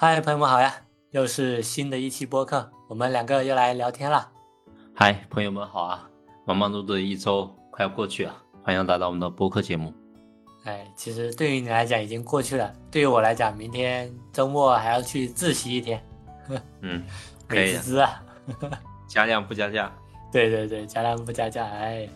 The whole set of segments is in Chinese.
嗨，朋友们好呀！又是新的一期播客，我们两个又来聊天了。嗨，朋友们好啊！忙忙碌碌的一周快要过去了，欢迎来到我们的播客节目。哎，其实对于你来讲已经过去了，对于我来讲，明天周末还要去自习一天。嗯，美滋滋啊！加量不加价。对对对，加量不加价。哎，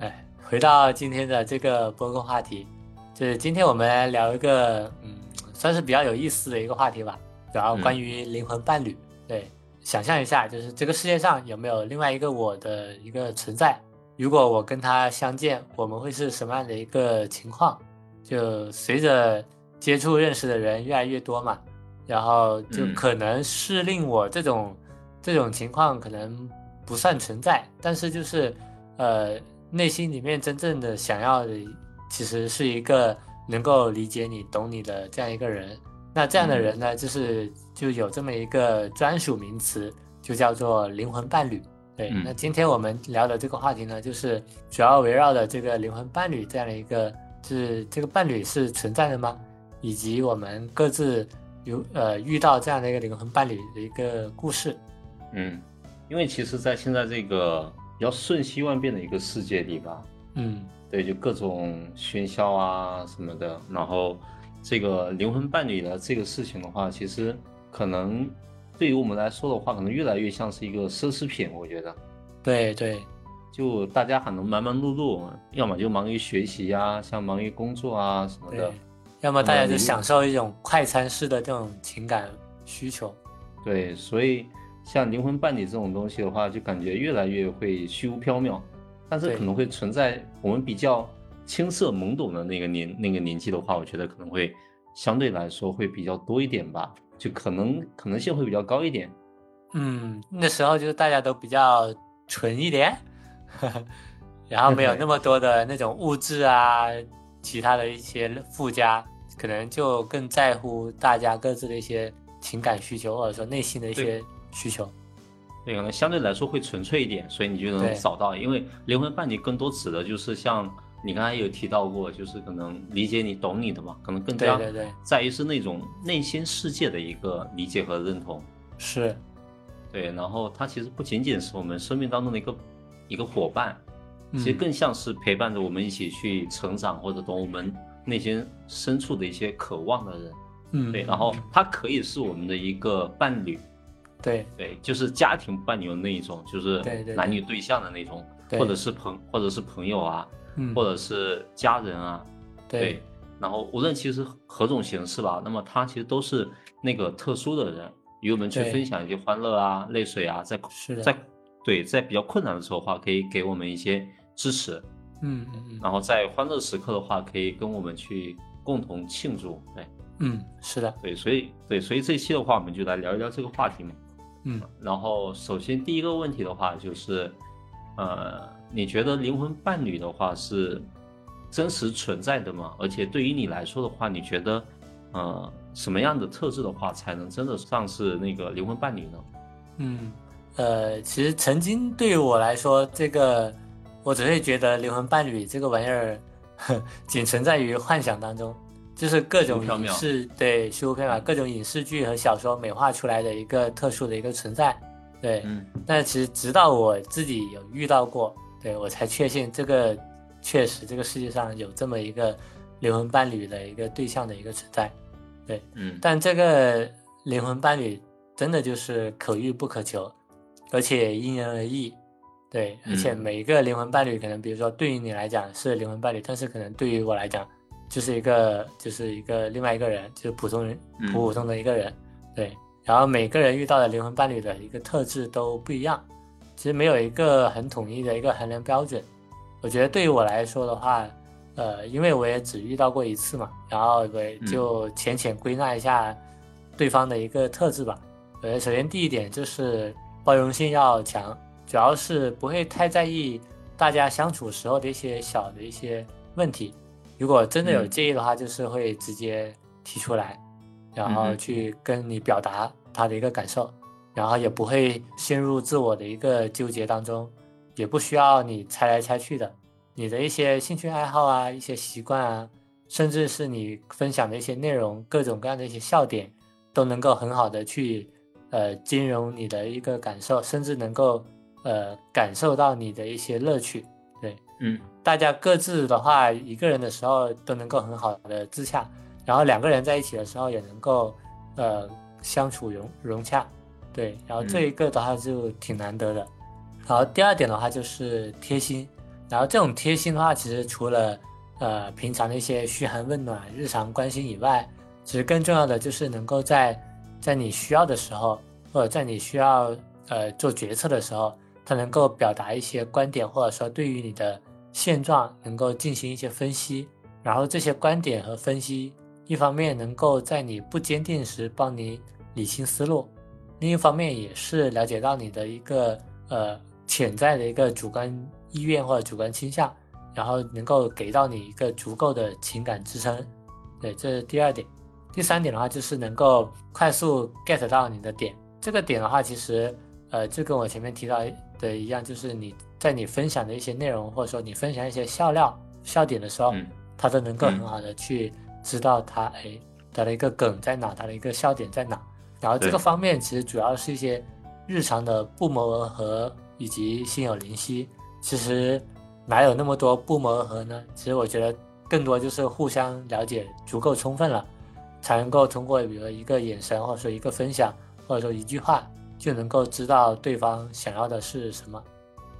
哎，回到今天的这个播客话题，就是今天我们来聊一个，嗯。算是比较有意思的一个话题吧，然后关于灵魂伴侣。对，想象一下，就是这个世界上有没有另外一个我的一个存在？如果我跟他相见，我们会是什么样的一个情况？就随着接触认识的人越来越多嘛，然后就可能是令我这种这种情况可能不算存在，但是就是呃内心里面真正的想要的，其实是一个。能够理解你、懂你的这样一个人，那这样的人呢，就是就有这么一个专属名词，就叫做灵魂伴侣。对，那今天我们聊的这个话题呢，就是主要围绕的这个灵魂伴侣这样的一个，就是这个伴侣是存在的吗？以及我们各自有呃遇到这样的一个灵魂伴侣的一个故事。嗯，因为其实，在现在这个比较瞬息万变的一个世界里吧，嗯。对，就各种喧嚣啊什么的，然后这个灵魂伴侣的这个事情的话，其实可能对于我们来说的话，可能越来越像是一个奢侈品。我觉得，对对，就大家可能忙忙碌碌，要么就忙于学习啊，像忙于工作啊什么的，要么大家就享受一种快餐式的这种情感需求。对，所以像灵魂伴侣这种东西的话，就感觉越来越会虚无缥缈。但是可能会存在我们比较青涩懵懂的那个年那个年纪的话，我觉得可能会相对来说会比较多一点吧，就可能可能性会比较高一点。嗯，那时候就是大家都比较纯一点，然后没有那么多的那种物质啊，其他的一些附加，可能就更在乎大家各自的一些情感需求，或者说内心的一些需求。对，可能相对来说会纯粹一点，所以你就能找到。因为灵魂伴侣更多指的就是像你刚才有提到过，就是可能理解你、懂你的嘛，可能更加在于是那种内心世界的一个理解和认同。是，对。然后它其实不仅仅是我们生命当中的一个一个伙伴，其实更像是陪伴着我们一起去成长或者懂我们内心深处的一些渴望的人。嗯，对。然后它可以是我们的一个伴侣。对。对，就是家庭伴侣的那一种，就是男女对象的那种，或者是朋或者是朋友啊，或者是家人啊，对。然后无论其实何种形式吧，那么他其实都是那个特殊的人，与我们去分享一些欢乐啊、泪水啊，在在对在比较困难的时候的话，可以给我们一些支持，嗯嗯嗯。然后在欢乐时刻的话，可以跟我们去共同庆祝，对，嗯，是的，对，所以对，所以这期的话，我们就来聊一聊这个话题嘛。嗯，然后首先第一个问题的话就是，呃，你觉得灵魂伴侣的话是真实存在的吗？而且对于你来说的话，你觉得，呃，什么样的特质的话才能真的算是那个灵魂伴侣呢？嗯，呃，其实曾经对于我来说，这个我只会觉得灵魂伴侣这个玩意儿仅存在于幻想当中。就是各种影视对虚无缥缈，各种影视剧和小说美化出来的一个特殊的一个存在，对。嗯。但其实直到我自己有遇到过，对我才确信这个确实这个世界上有这么一个灵魂伴侣的一个对象的一个存在，对。嗯。但这个灵魂伴侣真的就是可遇不可求，而且因人而异，对。而且每一个灵魂伴侣可能，比如说对于你来讲是灵魂伴侣，但是可能对于我来讲。就是一个，就是一个另外一个人，就是普通人，普普通的一个人，对。然后每个人遇到的灵魂伴侣的一个特质都不一样，其实没有一个很统一的一个衡量标准。我觉得对于我来说的话，呃，因为我也只遇到过一次嘛，然后我，就浅浅归纳一下对方的一个特质吧。呃，首先第一点就是包容性要强，主要是不会太在意大家相处时候的一些小的一些问题。如果真的有介意的话，就是会直接提出来，然后去跟你表达他的一个感受，然后也不会陷入自我的一个纠结当中，也不需要你猜来猜去的。你的一些兴趣爱好啊，一些习惯啊，甚至是你分享的一些内容，各种各样的一些笑点，都能够很好的去呃兼容你的一个感受，甚至能够呃感受到你的一些乐趣。对，嗯，大家各自的话，一个人的时候都能够很好的自洽，然后两个人在一起的时候也能够呃相处融融洽。对，然后这一个的话就挺难得的。然后第二点的话就是贴心，然后这种贴心的话，其实除了呃平常的一些嘘寒问暖、日常关心以外，其实更重要的就是能够在在你需要的时候，或者在你需要呃做决策的时候，他能够表达一些观点，或者说对于你的现状能够进行一些分析，然后这些观点和分析，一方面能够在你不坚定时帮你理清思路。另一方面也是了解到你的一个呃潜在的一个主观意愿或者主观倾向，然后能够给到你一个足够的情感支撑。对，这是第二点。第三点的话就是能够快速 get 到你的点。这个点的话，其实呃就跟我前面提到的一样，就是你在你分享的一些内容，或者说你分享一些笑料、笑点的时候，他都能够很好的去知道他哎他的一个梗在哪，他的一个笑点在哪。然后这个方面其实主要是一些日常的不谋而合以及心有灵犀。其实哪有那么多不谋而合呢？其实我觉得更多就是互相了解足够充分了，才能够通过比如一个眼神或者说一个分享或者说一句话就能够知道对方想要的是什么。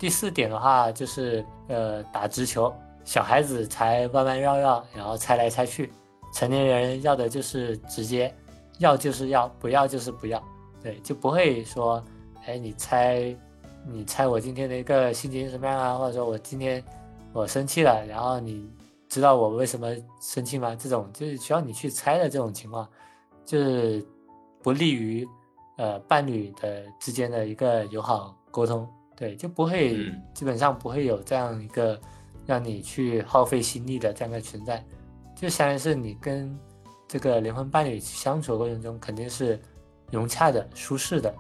第四点的话就是呃打直球，小孩子才弯弯绕绕，然后猜来猜去，成年人要的就是直接。要就是要，不要就是不要，对，就不会说，哎，你猜，你猜我今天的一个心情什么样啊？或者说我今天我生气了，然后你知道我为什么生气吗？这种就是需要你去猜的这种情况，就是不利于呃伴侣的之间的一个友好沟通，对，就不会基本上不会有这样一个让你去耗费心力的这样的存在，就相当于是你跟。这个灵魂伴侣相处的过程中，肯定是融洽的、舒适的，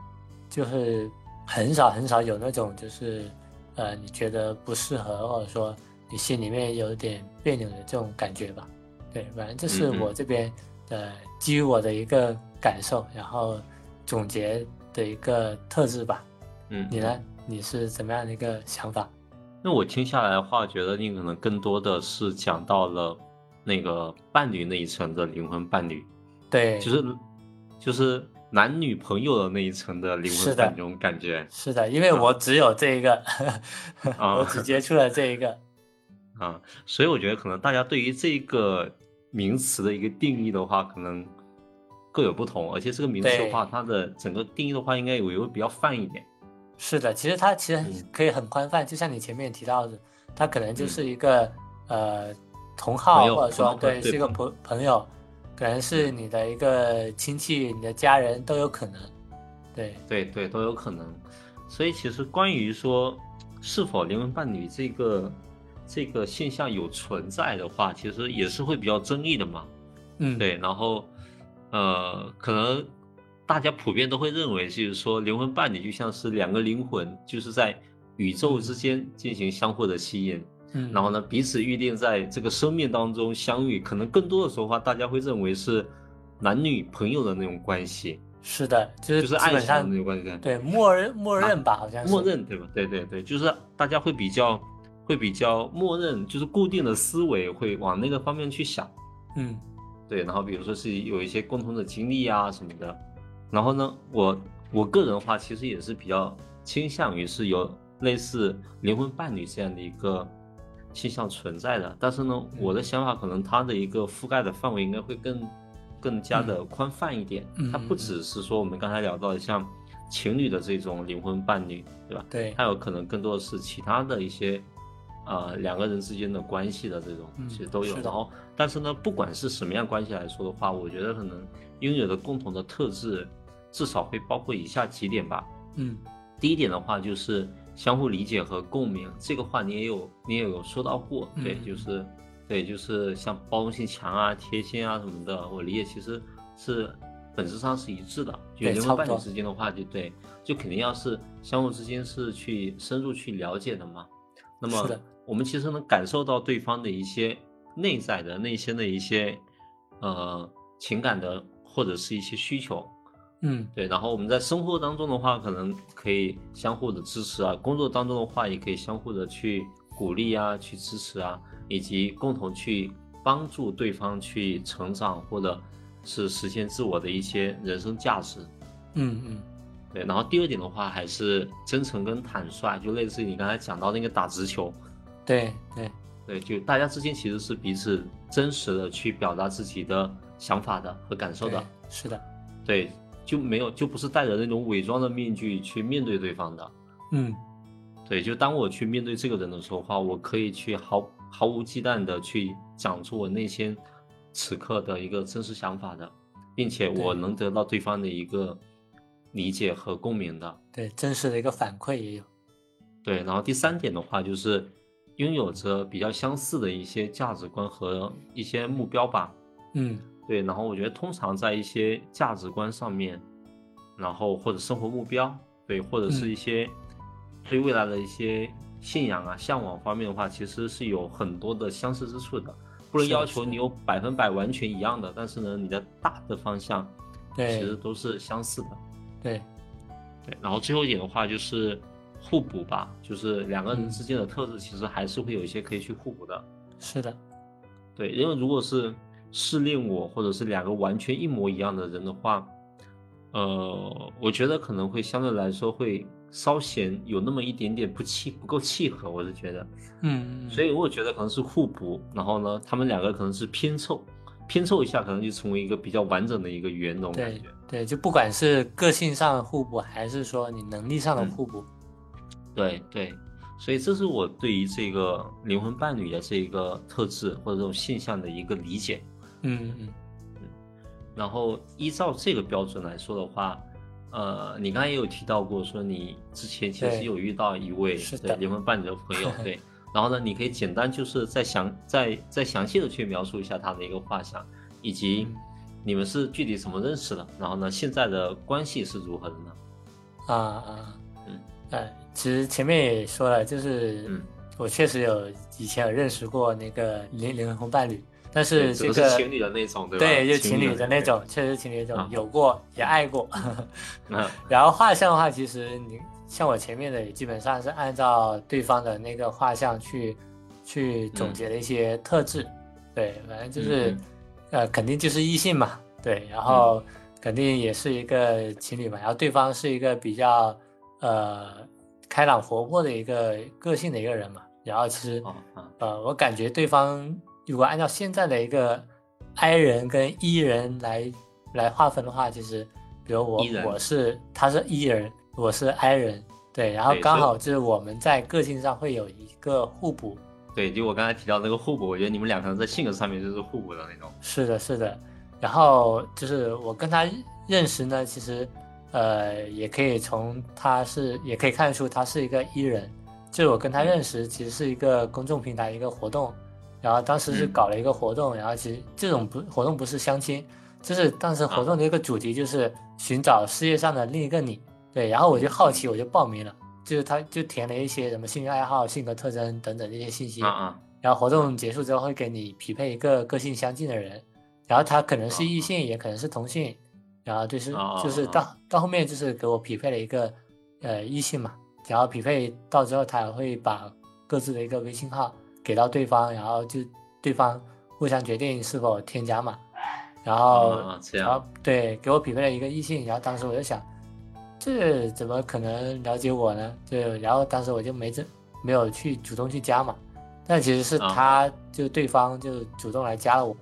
就是很少很少有那种就是，呃，你觉得不适合，或者说你心里面有点别扭的这种感觉吧？对，反正这是我这边呃基于我的一个感受，然后总结的一个特质吧。嗯，你呢？你是怎么样的一个想法？那我听下来的话，觉得你可能更多的是讲到了。那个伴侣那一层的灵魂伴侣，对，就是就是男女朋友的那一层的灵魂伴侣，那种感觉是的，因为我只有这一个，我只接触了这一个啊，所以我觉得可能大家对于这个名词的一个定义的话，可能各有不同，而且这个名词的话，它的整个定义的话，应该也会比较泛一点。是的，其实它其实可以很宽泛，就像你前面提到的，它可能就是一个呃。同号或者说对是一个朋朋友，可能是你的一个亲戚、你的家人都有可能，对对对都有可能。所以其实关于说是否灵魂伴侣这个这个现象有存在的话，其实也是会比较争议的嘛。嗯，对。然后呃，可能大家普遍都会认为，就是说灵魂伴侣就像是两个灵魂，就是在宇宙之间进行相互的吸引。嗯，然后呢，彼此预定在这个生命当中相遇，可能更多的时候话，大家会认为是男女朋友的那种关系。是的，就是就是爱情的那种关系。对，默认默认吧，好像是。默认对吧？对对对，就是大家会比较会比较默认，就是固定的思维会往那个方面去想。嗯，对。然后比如说是有一些共同的经历啊什么的。然后呢，我我个人的话，其实也是比较倾向于是有类似灵魂伴侣这样的一个。倾向存在的，但是呢，我的想法可能它的一个覆盖的范围应该会更更加的宽泛一点。它不只是说我们刚才聊到的像情侣的这种灵魂伴侣，对吧？对，它有可能更多的是其他的一些呃两个人之间的关系的这种，其实都有。然后，但是呢，不管是什么样关系来说的话，我觉得可能拥有的共同的特质至少会包括以下几点吧。嗯，第一点的话就是。相互理解和共鸣，这个话你也有，你也有说到过，对，就是，对，就是像包容性强啊、贴心啊什么的，我理解其实是本质上是一致的。就人和伴侣之间的话，就对，就肯定要是相互之间是去深入去了解的嘛。那么我们其实能感受到对方的一些内在的内心的一些呃情感的。或或者是一些需求。嗯，对。然后我们在生活当中的话，可能可以相互的支持啊；工作当中的话，也可以相互的去鼓励啊，去支持啊，以及共同去帮助对方去成长，或者是实现自我的一些人生价值。嗯嗯。对，然后第二点的话，还是真诚跟坦率，就类似于你刚才讲到那个打直球。对对对，就大家之间其实是彼此真实的去表达自己的想法的和感受的。是的。对，就没有就不是戴着那种伪装的面具去面对对方的。嗯。对，就当我去面对这个人的时候话，我可以去毫毫无忌惮的去讲出我内心此刻的一个真实想法的，并且我能得到对方的一个。理解和共鸣的，对真实的一个反馈也有，对。然后第三点的话，就是拥有着比较相似的一些价值观和一些目标吧。嗯，对。然后我觉得，通常在一些价值观上面，然后或者生活目标，对，或者是一些对未来的一些信仰啊、向往方面的话，其实是有很多的相似之处的。不能要求你有百分百完全一样的，但是呢，你的大的方向，对，其实都是相似的。对，对，然后最后一点的话就是互补吧，就是两个人之间的特质其实还是会有一些可以去互补的。是的，对，因为如果是试炼我或者是两个完全一模一样的人的话，呃，我觉得可能会相对来说会稍显有那么一点点不契不够契合，我是觉得，嗯，所以我觉得可能是互补，然后呢，他们两个可能是拼凑。拼凑一下，可能就成为一个比较完整的一个圆那种感觉。对，就不管是个性上的互补，还是说你能力上的互补。对对，所以这是我对于这个灵魂伴侣的这一个特质或者这种现象的一个理解。嗯嗯嗯。然后依照这个标准来说的话，呃，你刚才也有提到过，说你之前其实有遇到一位灵魂伴侣的朋友，对。然后呢，你可以简单就是再详再再详细的去描述一下他的一个画像，以及你们是具体怎么认识的？然后呢，现在的关系是如何的呢？啊啊，嗯，哎，其实前面也说了，就是我确实有以前有认识过那个灵灵魂伴侣，但是这个情侣的那种，对吧？对，就情侣的那种，确实情侣那种，有过也爱过。然后画像的话，其实你。像我前面的也基本上是按照对方的那个画像去，去总结的一些特质，对，反正就是，呃，肯定就是异性嘛，对，然后肯定也是一个情侣嘛，然后对方是一个比较，呃，开朗活泼的一个个性的一个人嘛，然后其实，呃，我感觉对方如果按照现在的一个 I 人跟 E 人来来划分的话，其实，比如我我是他是 E 人。我是 I 人，对，然后刚好就是我们在个性上会有一个互补，对，就我刚才提到那个互补，我觉得你们两个人在性格上面就是互补的那种。是的，是的，然后就是我跟他认识呢，其实，呃，也可以从他是也可以看出他是一个 E 人，就是我跟他认识其实是一个公众平台一个活动，然后当时是搞了一个活动，然后其实这种不活动不是相亲，就是当时活动的一个主题就是寻找世界上的另一个你。对，然后我就好奇，我就报名了，就是他就填了一些什么兴趣爱好、性格特征等等这些信息。然后活动结束之后会给你匹配一个个性相近的人，然后他可能是异性，也可能是同性。然后就是就是到到后面就是给我匹配了一个呃异性嘛，然后匹配到之后，他也会把各自的一个微信号给到对方，然后就对方互相决定是否添加嘛。然后然后对给我匹配了一个异性，然后当时我就想。这怎么可能了解我呢？对，然后当时我就没这没有去主动去加嘛，但其实是他就对方就主动来加了我，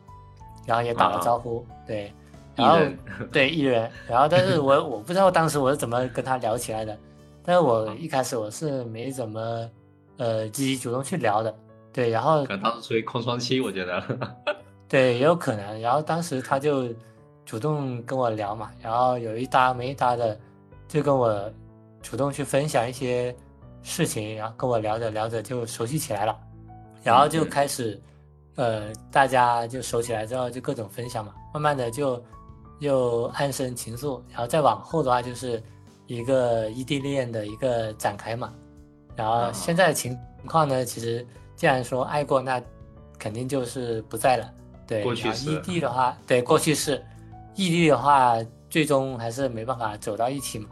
然后也打了招呼，对，然后 对艺人，然后但是我我不知道当时我是怎么跟他聊起来的，但是我一开始我是没怎么呃积极主动去聊的，对，然后可能当时处于空窗期，我觉得，对，也有可能，然后当时他就主动跟我聊嘛，然后有一搭没一搭的。就跟我主动去分享一些事情，然后跟我聊着聊着就熟悉起来了，然后就开始，呃，大家就熟起来之后就各种分享嘛，慢慢的就又暗生情愫，然后再往后的话就是一个异地恋的一个展开嘛，然后现在的情况呢，其实既然说爱过，那肯定就是不在了，对，过去式。异地的话，对，过去式。异地的话，最终还是没办法走到一起嘛。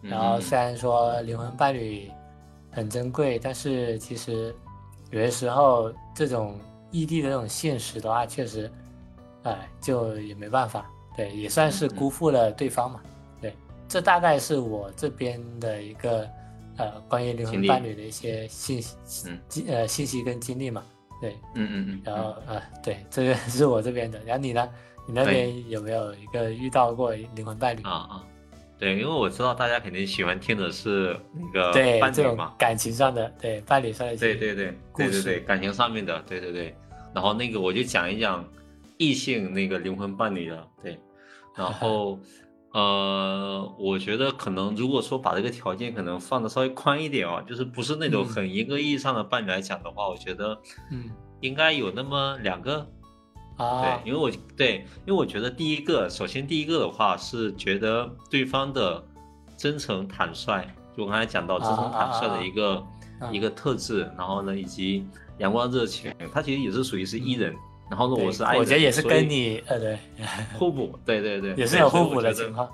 然后虽然说灵魂伴侣很珍贵，但是其实有些时候这种异地的这种现实的话，确实，哎，就也没办法。对，也算是辜负了对方嘛。对，这大概是我这边的一个呃关于灵魂伴侣的一些信息，嗯呃信息跟经历嘛。对，嗯嗯嗯。然后呃，对，这个是我这边的。然后你呢？你那边有没有一个遇到过灵魂伴侣啊啊？对，因为我知道大家肯定喜欢听的是那个对这种感情上的，对伴侣上的对对对对对对感情上面的，对对对。然后那个我就讲一讲异性那个灵魂伴侣的，对。然后呃，我觉得可能如果说把这个条件可能放的稍微宽一点啊，就是不是那种很严格意义上的伴侣来讲的话，我觉得嗯，应该有那么两个。啊，对，因为我对，因为我觉得第一个，首先第一个的话是觉得对方的真诚坦率，就我刚才讲到真诚坦率的一个一个特质，然后呢，以及阳光热情，他其实也是属于是 E 人，然后呢，我是 I 人，我觉得也是跟你呃对 互补，对对对，也是有互补的情况，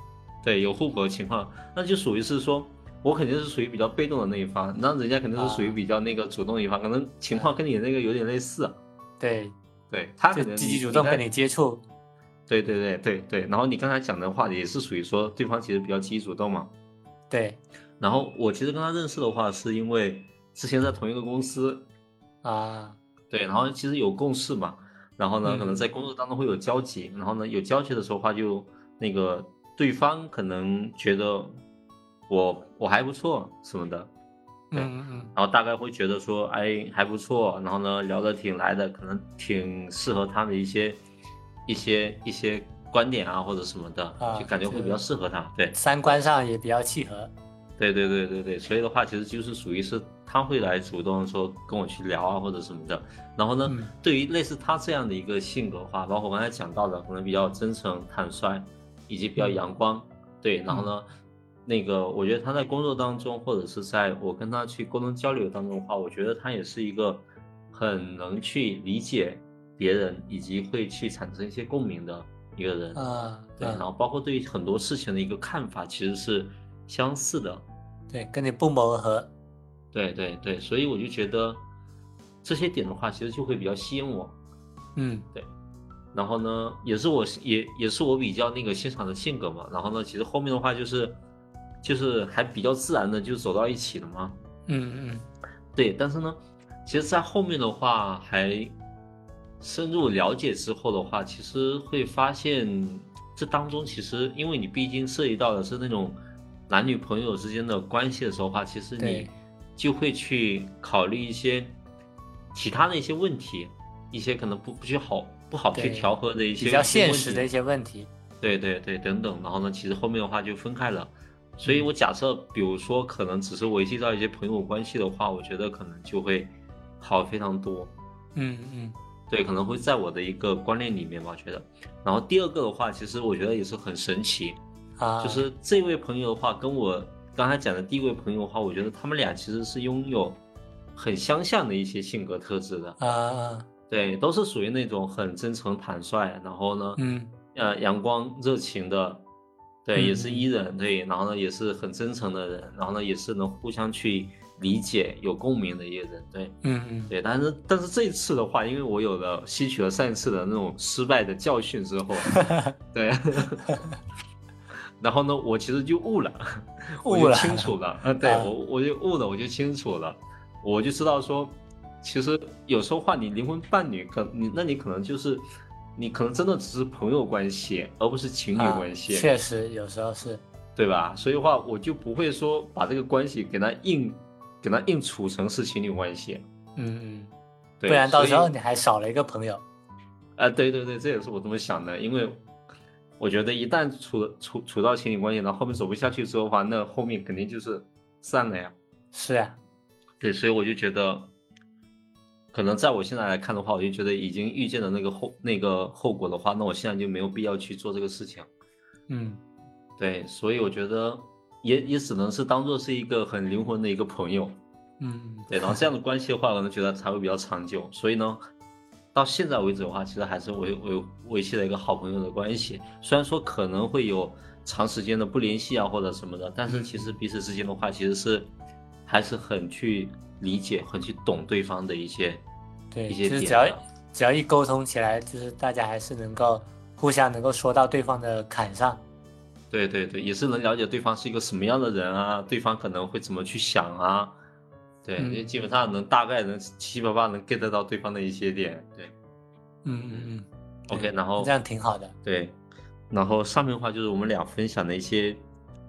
对，有互补的情况，那就属于是说我肯定是属于比较被动的那一方，那人家肯定是属于比较那个主动一方，可能情况跟你那个有点类似，对。对他可能积极主动跟你接触，对对对对对。然后你刚才讲的话也是属于说对方其实比较积极主动嘛。对。然后我其实跟他认识的话，是因为之前在同一个公司啊。对，然后其实有共事嘛。然后呢，可能在工作当中会有交集。然后呢，有交集的时候话，就那个对方可能觉得我我还不错什么的。嗯嗯，然后大概会觉得说，哎，还不错，然后呢，聊得挺来的，可能挺适合他的一些一些一些观点啊，或者什么的，就感觉会比较适合他。对，三观上也比较契合。对对对对对，所以的话，其实就是属于是他会来主动说跟我去聊啊，或者什么的。然后呢，对于类似他这样的一个性格话，包括我刚才讲到的，可能比较真诚坦率，以及比较阳光。对，然后呢。那个，我觉得他在工作当中，或者是在我跟他去沟通交流当中的话，我觉得他也是一个很能去理解别人，以及会去产生一些共鸣的一个人啊。对，然后包括对于很多事情的一个看法，其实是相似的。对，跟你不谋而合。对对对，所以我就觉得这些点的话，其实就会比较吸引我。嗯，对。然后呢，也是我也也是我比较那个欣赏的性格嘛。然后呢，其实后面的话就是。就是还比较自然的就走到一起了嘛？嗯嗯，对。但是呢，其实，在后面的话还深入了解之后的话，其实会发现这当中其实，因为你毕竟涉及到的是那种男女朋友之间的关系的时候话，其实你就会去考虑一些其他的一些问题，一些可能不不去好不好去调和的一些比较现实的一些问题。对对对，等等。然后呢，其实后面的话就分开了。所以，我假设，比如说，可能只是维系到一些朋友关系的话，我觉得可能就会好非常多。嗯嗯，对，可能会在我的一个观念里面吧，觉得。然后第二个的话，其实我觉得也是很神奇啊，就是这位朋友的话，跟我刚才讲的第一位朋友的话，我觉得他们俩其实是拥有很相像的一些性格特质的啊。对，都是属于那种很真诚坦率，然后呢，嗯，呃，阳光热情的。对，也是伊人，对，然后呢，也是很真诚的人，然后呢，也是能互相去理解、有共鸣的一个人，对，嗯嗯，对，但是但是这一次的话，因为我有了吸取了上一次的那种失败的教训之后，对，然后呢，我其实就悟了，悟了，清楚了，嗯，对我我就悟了，我就清楚了，我就知道说，其实有时候话，你灵魂伴侣可你，那你可能就是。你可能真的只是朋友关系，而不是情侣关系。确实，有时候是，对吧？所以话，我就不会说把这个关系给他硬，给他硬处成是情侣关系。嗯嗯，不然到时候你还少了一个朋友。啊，对对对，这也是我这么想的。因为我觉得一旦处处处到情侣关系，然后后面走不下去之后的话，那后面肯定就是散了呀。是呀，对，所以我就觉得。可能在我现在来看的话，我就觉得已经预见了那个后那个后果的话，那我现在就没有必要去做这个事情。嗯，对，所以我觉得也也只能是当做是一个很灵魂的一个朋友。嗯，对，然后这样的关系的话，可能觉得才会比较长久。所以呢，到现在为止的话，其实还是维维维系了一个好朋友的关系。虽然说可能会有长时间的不联系啊或者什么的，但是其实彼此之间的话，其实是还是很去理解、很去懂对方的一些对一些点。只要只要一沟通起来，就是大家还是能够互相能够说到对方的坎上。对对对，也是能了解对方是一个什么样的人啊，对方可能会怎么去想啊。对，因为基本上能大概能七七八八能 get 到对方的一些点，对，嗯嗯嗯，OK，然后这样挺好的，对，然后上面的话就是我们俩分享的一些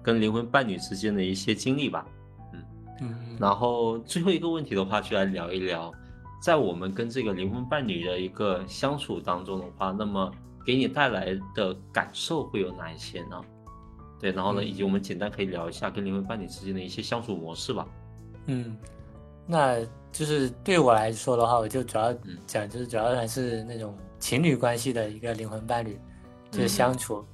跟灵魂伴侣之间的一些经历吧，嗯嗯，然后最后一个问题的话就来聊一聊，在我们跟这个灵魂伴侣的一个相处当中的话，那么给你带来的感受会有哪一些呢？对，然后呢，以及我们简单可以聊一下跟灵魂伴侣之间的一些相处模式吧，嗯。那就是对我来说的话，我就主要讲，就是主要还是那种情侣关系的一个灵魂伴侣，就是相处，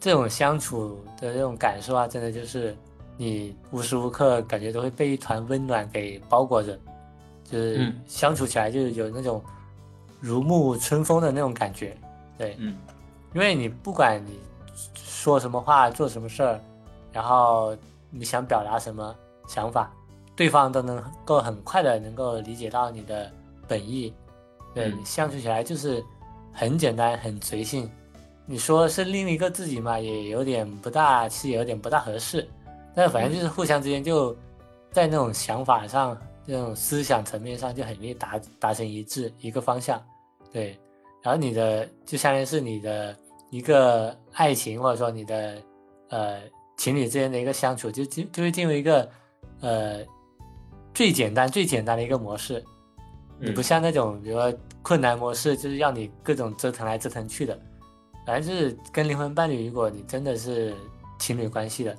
这种相处的这种感受啊，真的就是你无时无刻感觉都会被一团温暖给包裹着，就是相处起来就是有那种如沐春风的那种感觉，对，嗯，因为你不管你说什么话，做什么事儿，然后你想表达什么想法。对方都能够很快的能够理解到你的本意，对，相处起来就是很简单很随性。你说是另一个自己嘛，也有点不大，其实有点不大合适。但是反正就是互相之间就在那种想法上、这种思想层面上就很容易达达成一致，一个方向。对，然后你的就相当于是你的一个爱情，或者说你的呃情侣之间的一个相处，就进就会进入一个呃。最简单、最简单的一个模式，你不像那种，比如说困难模式，就是让你各种折腾来折腾去的。反正就是跟灵魂伴侣，如果你真的是情侣关系的，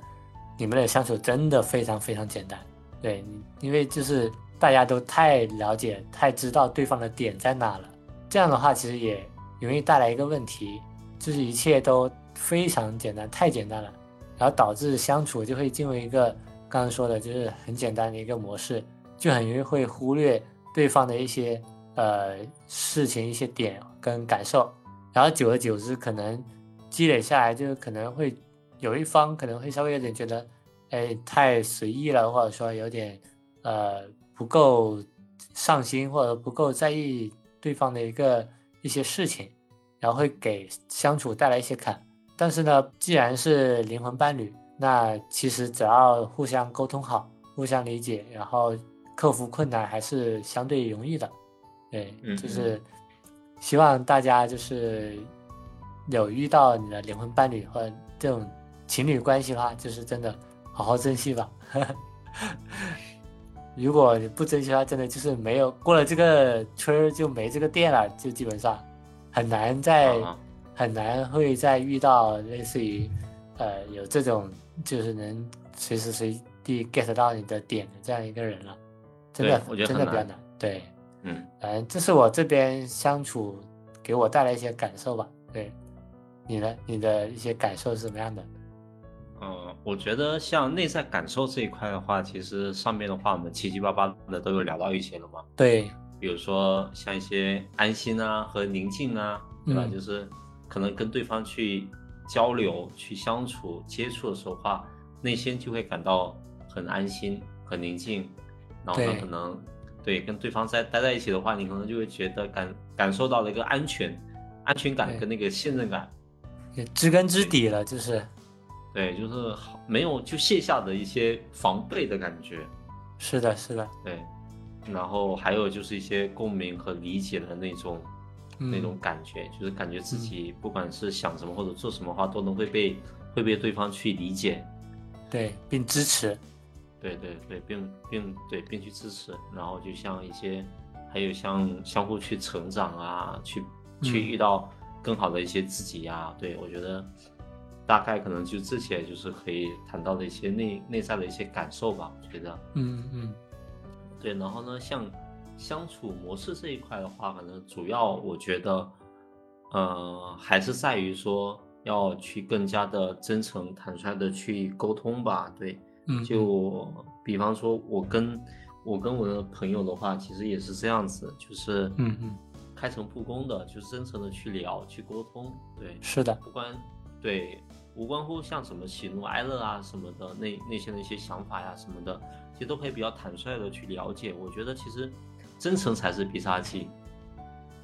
你们的相处真的非常非常简单。对，因为就是大家都太了解、太知道对方的点在哪了。这样的话，其实也容易带来一个问题，就是一切都非常简单，太简单了，然后导致相处就会进入一个。刚刚说的就是很简单的一个模式，就很容易会忽略对方的一些呃事情、一些点跟感受，然后久而久之，可能积累下来，就可能会有一方可能会稍微有点觉得，哎，太随意了，或者说有点呃不够上心，或者不够在意对方的一个一些事情，然后会给相处带来一些坎。但是呢，既然是灵魂伴侣。那其实只要互相沟通好，互相理解，然后克服困难还是相对容易的。对，就是希望大家就是有遇到你的灵魂伴侣或这种情侣关系的话，就是真的好好珍惜吧。如果你不珍惜的话，真的就是没有过了这个村儿就没这个店了，就基本上很难再很难会再遇到类似于呃有这种。就是能随时随地 get 到你的点的这样一个人了，真的，我觉得真的比较难。对，嗯，反正这是我这边相处给我带来一些感受吧。对，你呢？你的一些感受是什么样的？嗯，我觉得像内在感受这一块的话，其实上面的话我们七七八八的都有聊到一些了嘛。对，比如说像一些安心啊和宁静啊，对吧？就是可能跟对方去。交流、去相处、接触的时候话，内心就会感到很安心、很宁静。然后呢，可能对跟对方在待在一起的话，你可能就会觉得感感受到了一个安全、安全感跟那个信任感，知根知底了，就是对，就是好没有就卸下的一些防备的感觉。是的，是的，对。然后还有就是一些共鸣和理解的那种。那种感觉，就是感觉自己不管是想什么或者做什么话，都能会被会被对方去理解，对，并支持，对对对，并并对并去支持，然后就像一些，还有像相互去成长啊，去去遇到更好的一些自己呀，对我觉得大概可能就这些就是可以谈到的一些内内在的一些感受吧，我觉得，嗯嗯，对，然后呢，像。相处模式这一块的话，可能主要我觉得，呃，还是在于说要去更加的真诚、坦率的去沟通吧。对，嗯，就比方说，我跟我跟我的朋友的话，其实也是这样子，就是，嗯嗯，开诚布公的，就是真诚的去聊、去沟通。对，是的，不关对，无关乎像什么喜怒哀乐啊什么的，内内心的一些想法呀什么的，其实都可以比较坦率的去了解。我觉得其实真诚才是必杀技。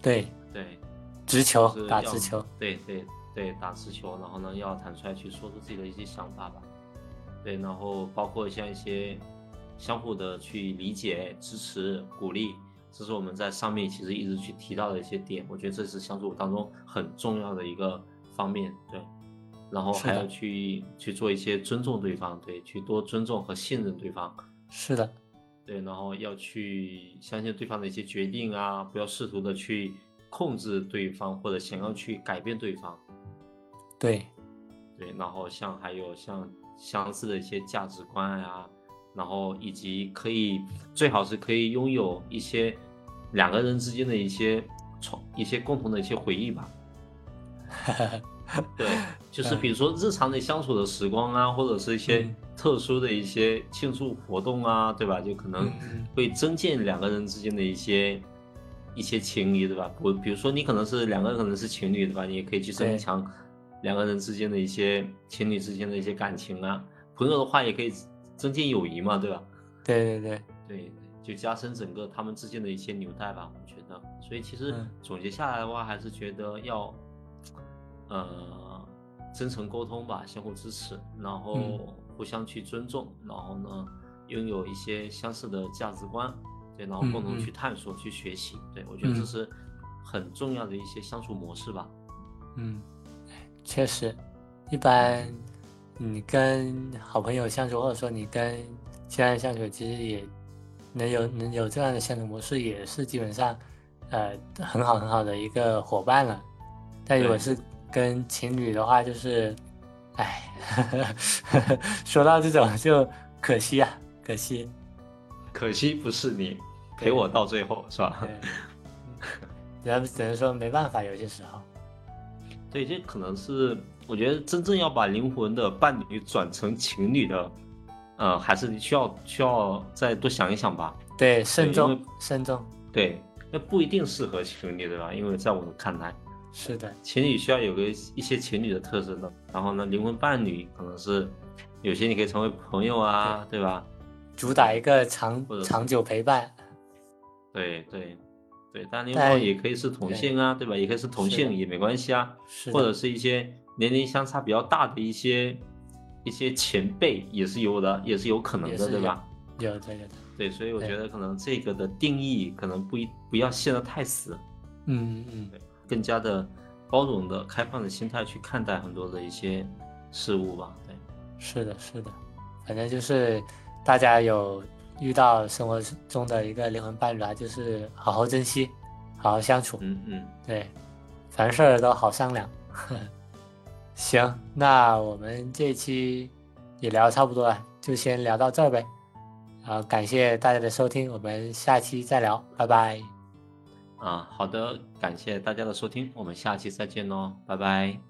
对对，直球打直球，对对对，打直球，然后呢要坦率去说出自己的一些想法吧。对，然后包括像一些相互的去理解、支持、鼓励，这是我们在上面其实一直去提到的一些点。我觉得这是相处当中很重要的一个方面。对，然后还要去去做一些尊重对方，对，去多尊重和信任对方。是的，对，然后要去相信对方的一些决定啊，不要试图的去控制对方或者想要去改变对方。对，对，然后像还有像。相似的一些价值观呀，然后以及可以最好是可以拥有一些两个人之间的一些从一些共同的一些回忆吧。对，就是比如说日常的相处的时光啊，或者是一些特殊的一些庆祝活动啊，对吧？就可能会增进两个人之间的一些一些情谊，对吧？我比如说你可能是两个人可能是情侣，对吧？你也可以去增强。两个人之间的一些情侣之间的一些感情啊，朋友的话也可以增进友谊嘛，对吧？对对对对，就加深整个他们之间的一些纽带吧，我觉得。所以其实总结下来的话，还是觉得要，呃，真诚沟通吧，相互支持，然后互相去尊重，然后呢，拥有一些相似的价值观，对，然后共同去探索、去学习，对我觉得这是很重要的一些相处模式吧。嗯。确实，一般你跟好朋友相处，或者说你跟其他人相处，其实也能有能有这样的相处模式，也是基本上，呃，很好很好的一个伙伴了。但如果是跟情侣的话，就是，哎，说到这种就可惜啊，可惜，可惜不是你陪我到最后，是吧？对，只能说没办法，有些时候。对，这可能是我觉得真正要把灵魂的伴侣转成情侣的，呃，还是需要需要再多想一想吧。对，慎重，慎重。对，那不一定适合情侣，对吧？因为在我的看来，是的，情侣需要有个一些情侣的特征的。然后呢，灵魂伴侣可能是有些你可以成为朋友啊，对吧？主打一个长长久陪伴。对对。对，但另外也可以是同性啊，对吧？也可以是同性也没关系啊，或者是一些年龄相差比较大的一些一些前辈也是有的，也是有可能的，对吧？有的，有的。对，所以我觉得可能这个的定义可能不一不要限得太死，嗯嗯，更加的包容的、开放的心态去看待很多的一些事物吧。对，是的，是的，反正就是大家有。遇到生活中的一个灵魂伴侣啊，就是好好珍惜，好好相处。嗯嗯，对，凡事都好商量。行，那我们这期也聊差不多了，就先聊到这儿呗。啊，感谢大家的收听，我们下期再聊，拜拜。啊，好的，感谢大家的收听，我们下期再见喽，拜拜。